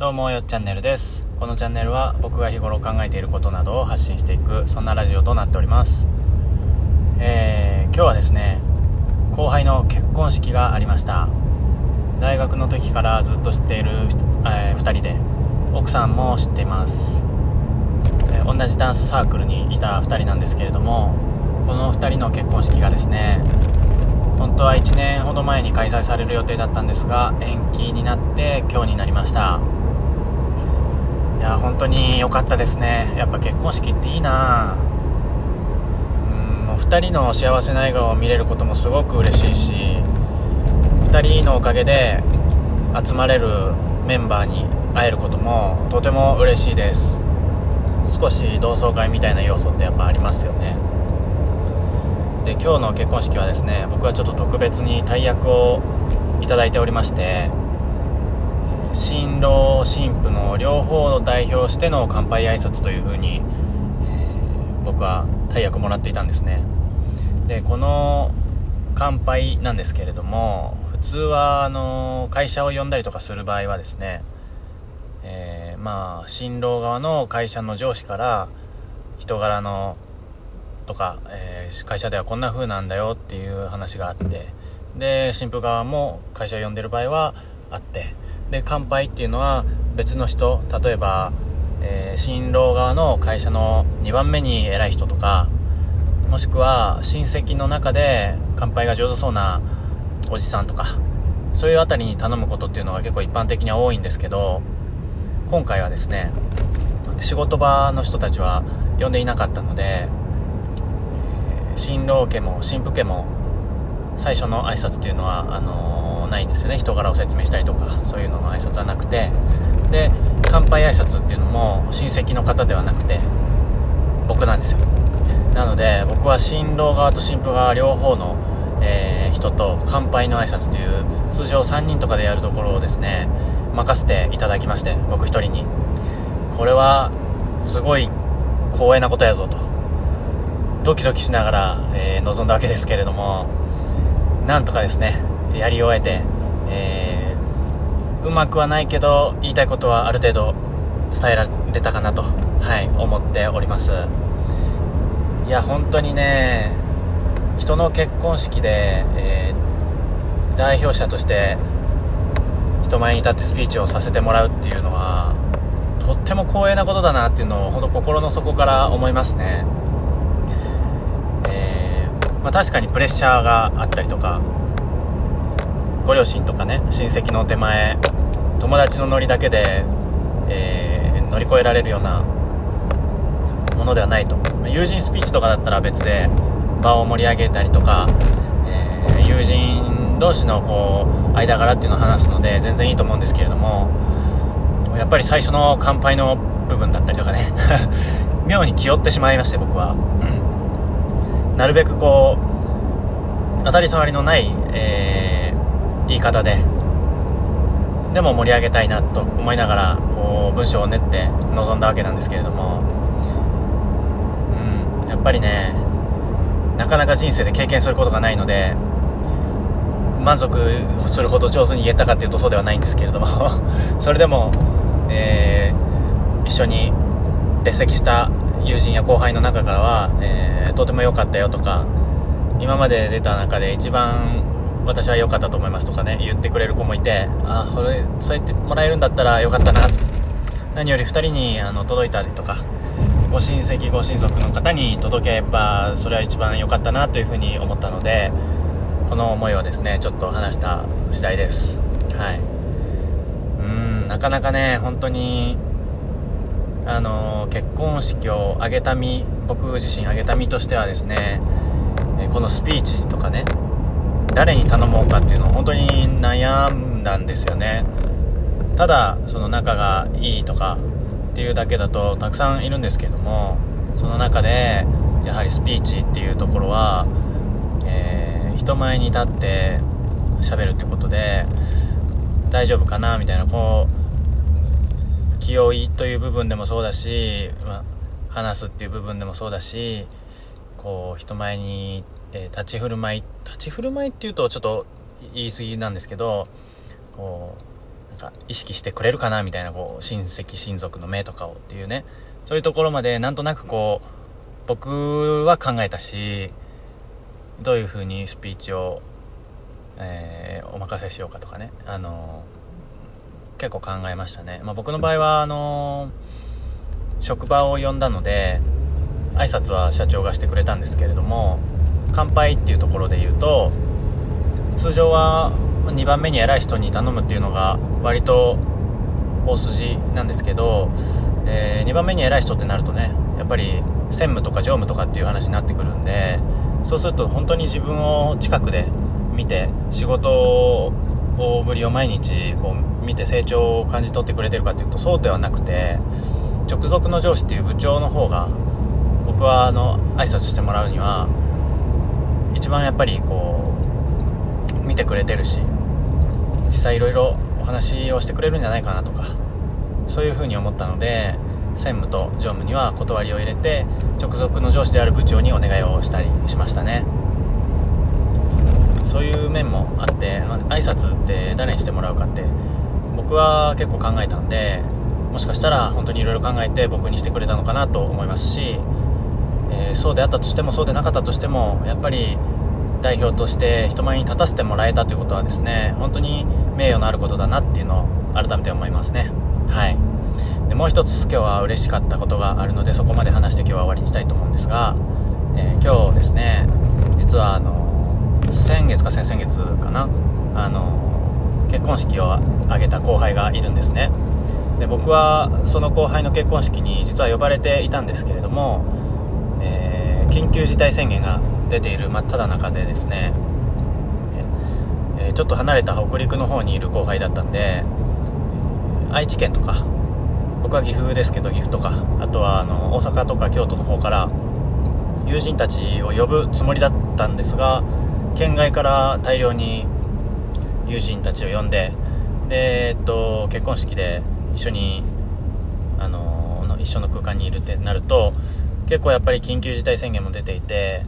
どうもよっチャンネルです。このチャンネルは僕が日頃考えていることなどを発信していくそんなラジオとなっております。えー、今日はですね後輩の結婚式がありました。大学の時からずっと知っている、えー、2人で奥さんも知っています、えー、同じダンスサークルにいた2人なんですけれどもこの2人の結婚式がですね本当は1年ほど前に開催される予定だったんですが延期になって今日になりました。いや本当に良かったですね。やっぱ結婚式っていいな。うんもう2人の幸せな笑顔を見れることもすごく嬉しいし2人のおかげで集まれるメンバーに会えることもとても嬉しいです。少し同窓会みたいな要素ってやっぱありますよね。で今日の結婚式はですね僕はちょっと特別に大役をいただいておりまして新郎新婦の両方を代表しての乾杯挨拶という風に、えー、僕は大役もらっていたんですね。でこの乾杯なんですけれども普通はあの会社を呼んだりとかする場合はですね、えー、まあ新郎側の会社の上司から人柄のとか、えー、会社ではこんな風なんだよっていう話があってで新婦側も会社を呼んでる場合はあってで乾杯っていうのは別の人例えば、えー、新郎側の会社の2番目に偉い人とかもしくは親戚の中で乾杯が上手そうなおじさんとかそういうあたりに頼むことっていうのが結構一般的には多いんですけど今回はですね仕事場の人たちは呼んでいなかったので、えー、新郎家も新婦家も最初の挨拶っていうのはあのーないんですよね。人柄を説明したりとかそういうのの挨拶はなくて。で乾杯挨拶っていうのも親戚の方ではなくて僕なんですよ。なので僕は新郎側と新婦側両方の、えー、人と乾杯の挨拶という通常3人とかでやるところをですね任せていただきまして僕1人に。これはすごい光栄なことやぞと。ドキドキしながら、えー、臨んだわけですけれどもなんとかですねやり終えて、えー、うまくはないけど言いたいことはある程度伝えられたかなと、はい、思っております。いや本当にね人の結婚式で、えー、代表者として人前に立ってスピーチをさせてもらうっていうのはとっても光栄なことだなっていうのを本当心の底から思いますね、えー、まあ、確かにプレッシャーがあったりとかご両親とかね親戚の手前友達のノリだけで、えー、乗り越えられるようなものではないと。友人スピーチとかだったら別で場を盛り上げたりとか、えー、友人同士のこう間柄っていうのを話すので全然いいと思うんですけれどもやっぱり最初の乾杯の部分だったりとかね 妙に気負ってしまいまして僕は。なるべくこう当たり障りのない、えー言い方で。でも盛り上げたいなと思いながらこう文章を練って臨んだわけなんですけれども。うんやっぱりねなかなか人生で経験することがないので満足するほど上手に言えたかっていうとそうではないんですけれども。それでも、えー、一緒に列席した友人や後輩の中からは、えー、とても良かったよとか今まで出た中で一番私は良かったと思いますとかね、言ってくれる子もいて、あ、それ、そう言ってもらえるんだったら良かったな。何より2人にあの届いたりとか、ご親戚、ご親族の方に届けば、それは一番良かったなというふうに思ったので、この思いをですね、ちょっと話した次第です。はい。うん、なかなかね、本当に、あの結婚式を挙げた身、僕自身挙げた身としてはですね、このスピーチとかね、誰に頼もうかっていうのを本当に悩んだんですよね。ただその仲がいいとかっていうだけだとたくさんいるんですけどもその中でやはりスピーチっていうところは、えー、人前に立って喋るってことで大丈夫かなみたいなこう気負いという部分でもそうだし、まあ、話すっていう部分でもそうだしこう人前にえー、立ち振る舞い立ち振る舞いっていうとちょっと言い過ぎなんですけどこうなんか意識してくれるかなみたいなこう親戚親族の目とかをっていうねそういうところまでなんとなくこう僕は考えたしどういう風にスピーチを、えー、お任せしようかとかねあの結構考えましたね、まあ、僕の場合はあの職場を呼んだので挨拶は社長がしてくれたんですけれども乾杯っていうところで言うと通常は2番目に偉い人に頼むっていうのが割と大筋なんですけど、えー、2番目に偉い人ってなるとねやっぱり専務とか常務とかっていう話になってくるんでそうすると本当に自分を近くで見て仕事をぶりを毎日こう見て成長を感じ取ってくれてるかっていうとそうではなくて直属の上司っていう部長の方が僕はあの挨拶してもらうには一番やっぱりこう見てくれてるし実際いろいろお話をしてくれるんじゃないかなとかそういうふうに思ったので専務と常務には断りを入れて直属の上司である部長にお願いをしたりしましたね。そういう面もあって、まあ、挨拶って誰にしてもらうかって僕は結構考えたんでもしかしたら本当にいろいろ考えて僕にしてくれたのかなと思いますし、えー、そうであったとしてもそうでなかったとしてもやっぱり代表として人前に立たせてもらえたということはですね本当に名誉のあることだなっていうのを改めて思いますね。はい。でもう一つ今日は嬉しかったことがあるのでそこまで話して今日は終わりにしたいと思うんですが、えー、今日ですね実はあの先月か先々月かなあの結婚式を挙げた後輩がいるんですね。で僕はその後輩の結婚式に実は呼ばれていたんですけれども、緊急事態宣言が出ている真っ只中でですね、え、ちょっと離れた北陸の方にいる後輩だったんで愛知県とか僕は岐阜ですけど岐阜とかあとはあの大阪とか京都の方から友人たちを呼ぶつもりだったんですが県外から大量に友人たちを呼んでで、えっと、結婚式で一緒にあの一緒の空間にいるってなると結構やっぱり緊急事態宣言も出ていて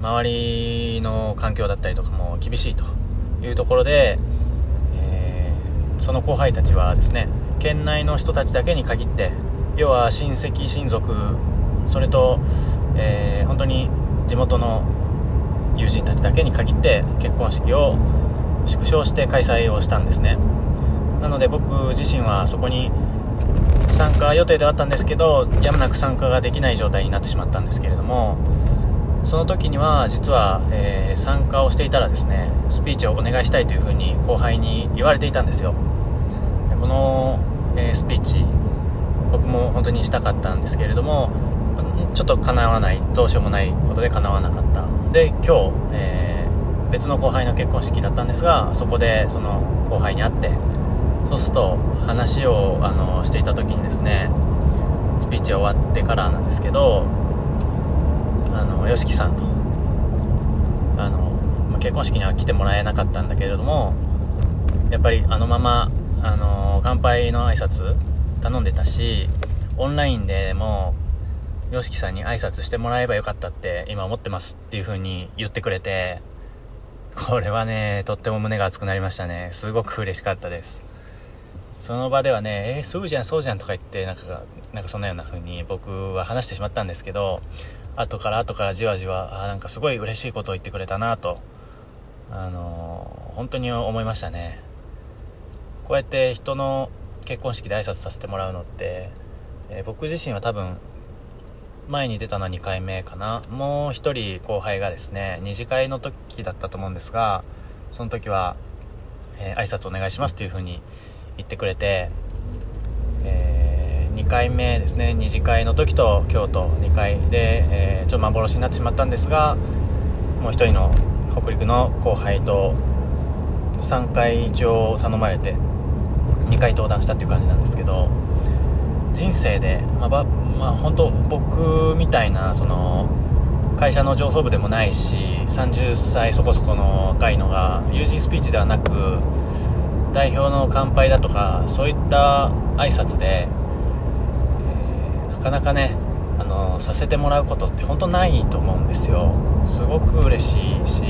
周りの環境だったりとかも厳しいというところで、えー、その後輩たちはですね県内の人たちだけに限って要は親戚親族それと、えー、本当に地元の友人たちだけに限って結婚式を縮小して開催をしたんですね。なので僕自身はそこに参加予定ではあったんですけどやむなく参加ができない状態になってしまったんですけれどもその時には実は、えー、参加をしていたらですねスピーチをお願いしたいというふうに後輩に言われていたんですよ。この、えー、スピーチ僕も本当にしたかったんですけれどもちょっと叶わないどうしようもないことで叶わなかった。で今日、えー、別の後輩の結婚式だったんですがそこでその後輩に会ってそうすると話をあのしていた時にですねスピーチ終わってからなんですけどあの YOSHIKI さんとあの、まあ結婚式には来てもらえなかったんだけれどもやっぱりあのままあの乾杯の挨拶頼んでたしオンラインでも YOSHIKI さんに挨拶してもらえばよかったって今思ってますっていう風に言ってくれてこれはねとっても胸が熱くなりましたね。すごく嬉しかったです。その場ではね、えー、そうじゃん、そうじゃんとか言って、なんか、なんかそんなような風に僕は話してしまったんですけど、後から後からじわじわ、あなんかすごい嬉しいことを言ってくれたなと、あのー、本当に思いましたね。こうやって人の結婚式で挨拶させてもらうのって、えー、僕自身は多分前に出たのは2回目かなもう1人後輩がですね2次会の時だったと思うんですがその時は、えー、挨拶お願いしますという風に言ってくれて、えー、2回目ですね。2次会の時と京都2回で、えー、ちょっと幻になってしまったんですがもう1人の北陸の後輩と3回一応頼まれて2回登壇したっていう感じなんですけど人生で、まあばまあ、本当僕みたいなその会社の上層部でもないし30歳そこそこの若いのが友人スピーチではなく代表の乾杯だとかそういった挨拶で、えー、なかなかねあのさせてもらうことって本当ないと思うんですよ。すごく嬉しいし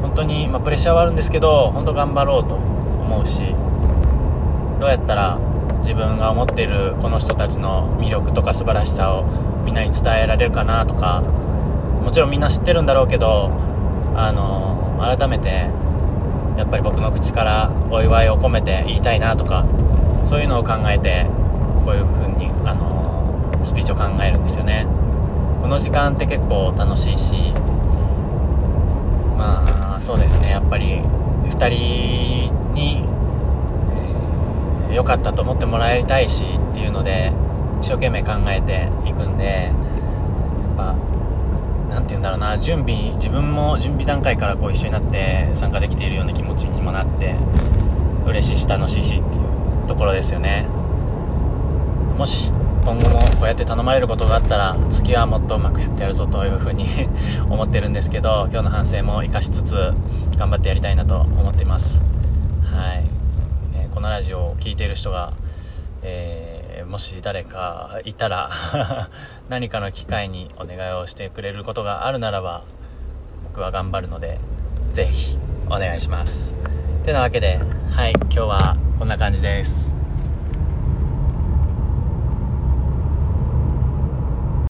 本当に、まあ、プレッシャーはあるんですけど本当頑張ろうと思うしどうやったら自分が思っているこの人たちの魅力とか素晴らしさをみんなに伝えられるかなとかもちろんみんな知ってるんだろうけどあの改めてやっぱり僕の口からお祝いを込めて言いたいなとかそういうのを考えてこういう風にあのスピーチを考えるんですよね。この時間って結構楽しいしまあそうですね。やっぱり2人に良、えー、かったと思ってもらいたいしっていうので一生懸命考えていくんでやっぱ何て言うんだろうな準備自分も準備段階からこう一緒になって参加できているような気持ちにもなって嬉しいし楽しいしっていうところですよね。もし今後もこうやって頼まれることがあったら次はもっとうまくやってやるぞというふうに 思ってるんですけど今日の反省も生かしつつ頑張ってやりたいなと思っています。はい、えー、このラジオを聴いている人が、えー、もし誰かいたら 何かの機会にお願いをしてくれることがあるならば僕は頑張るのでぜひお願いします。てなわけではい今日はこんな感じです。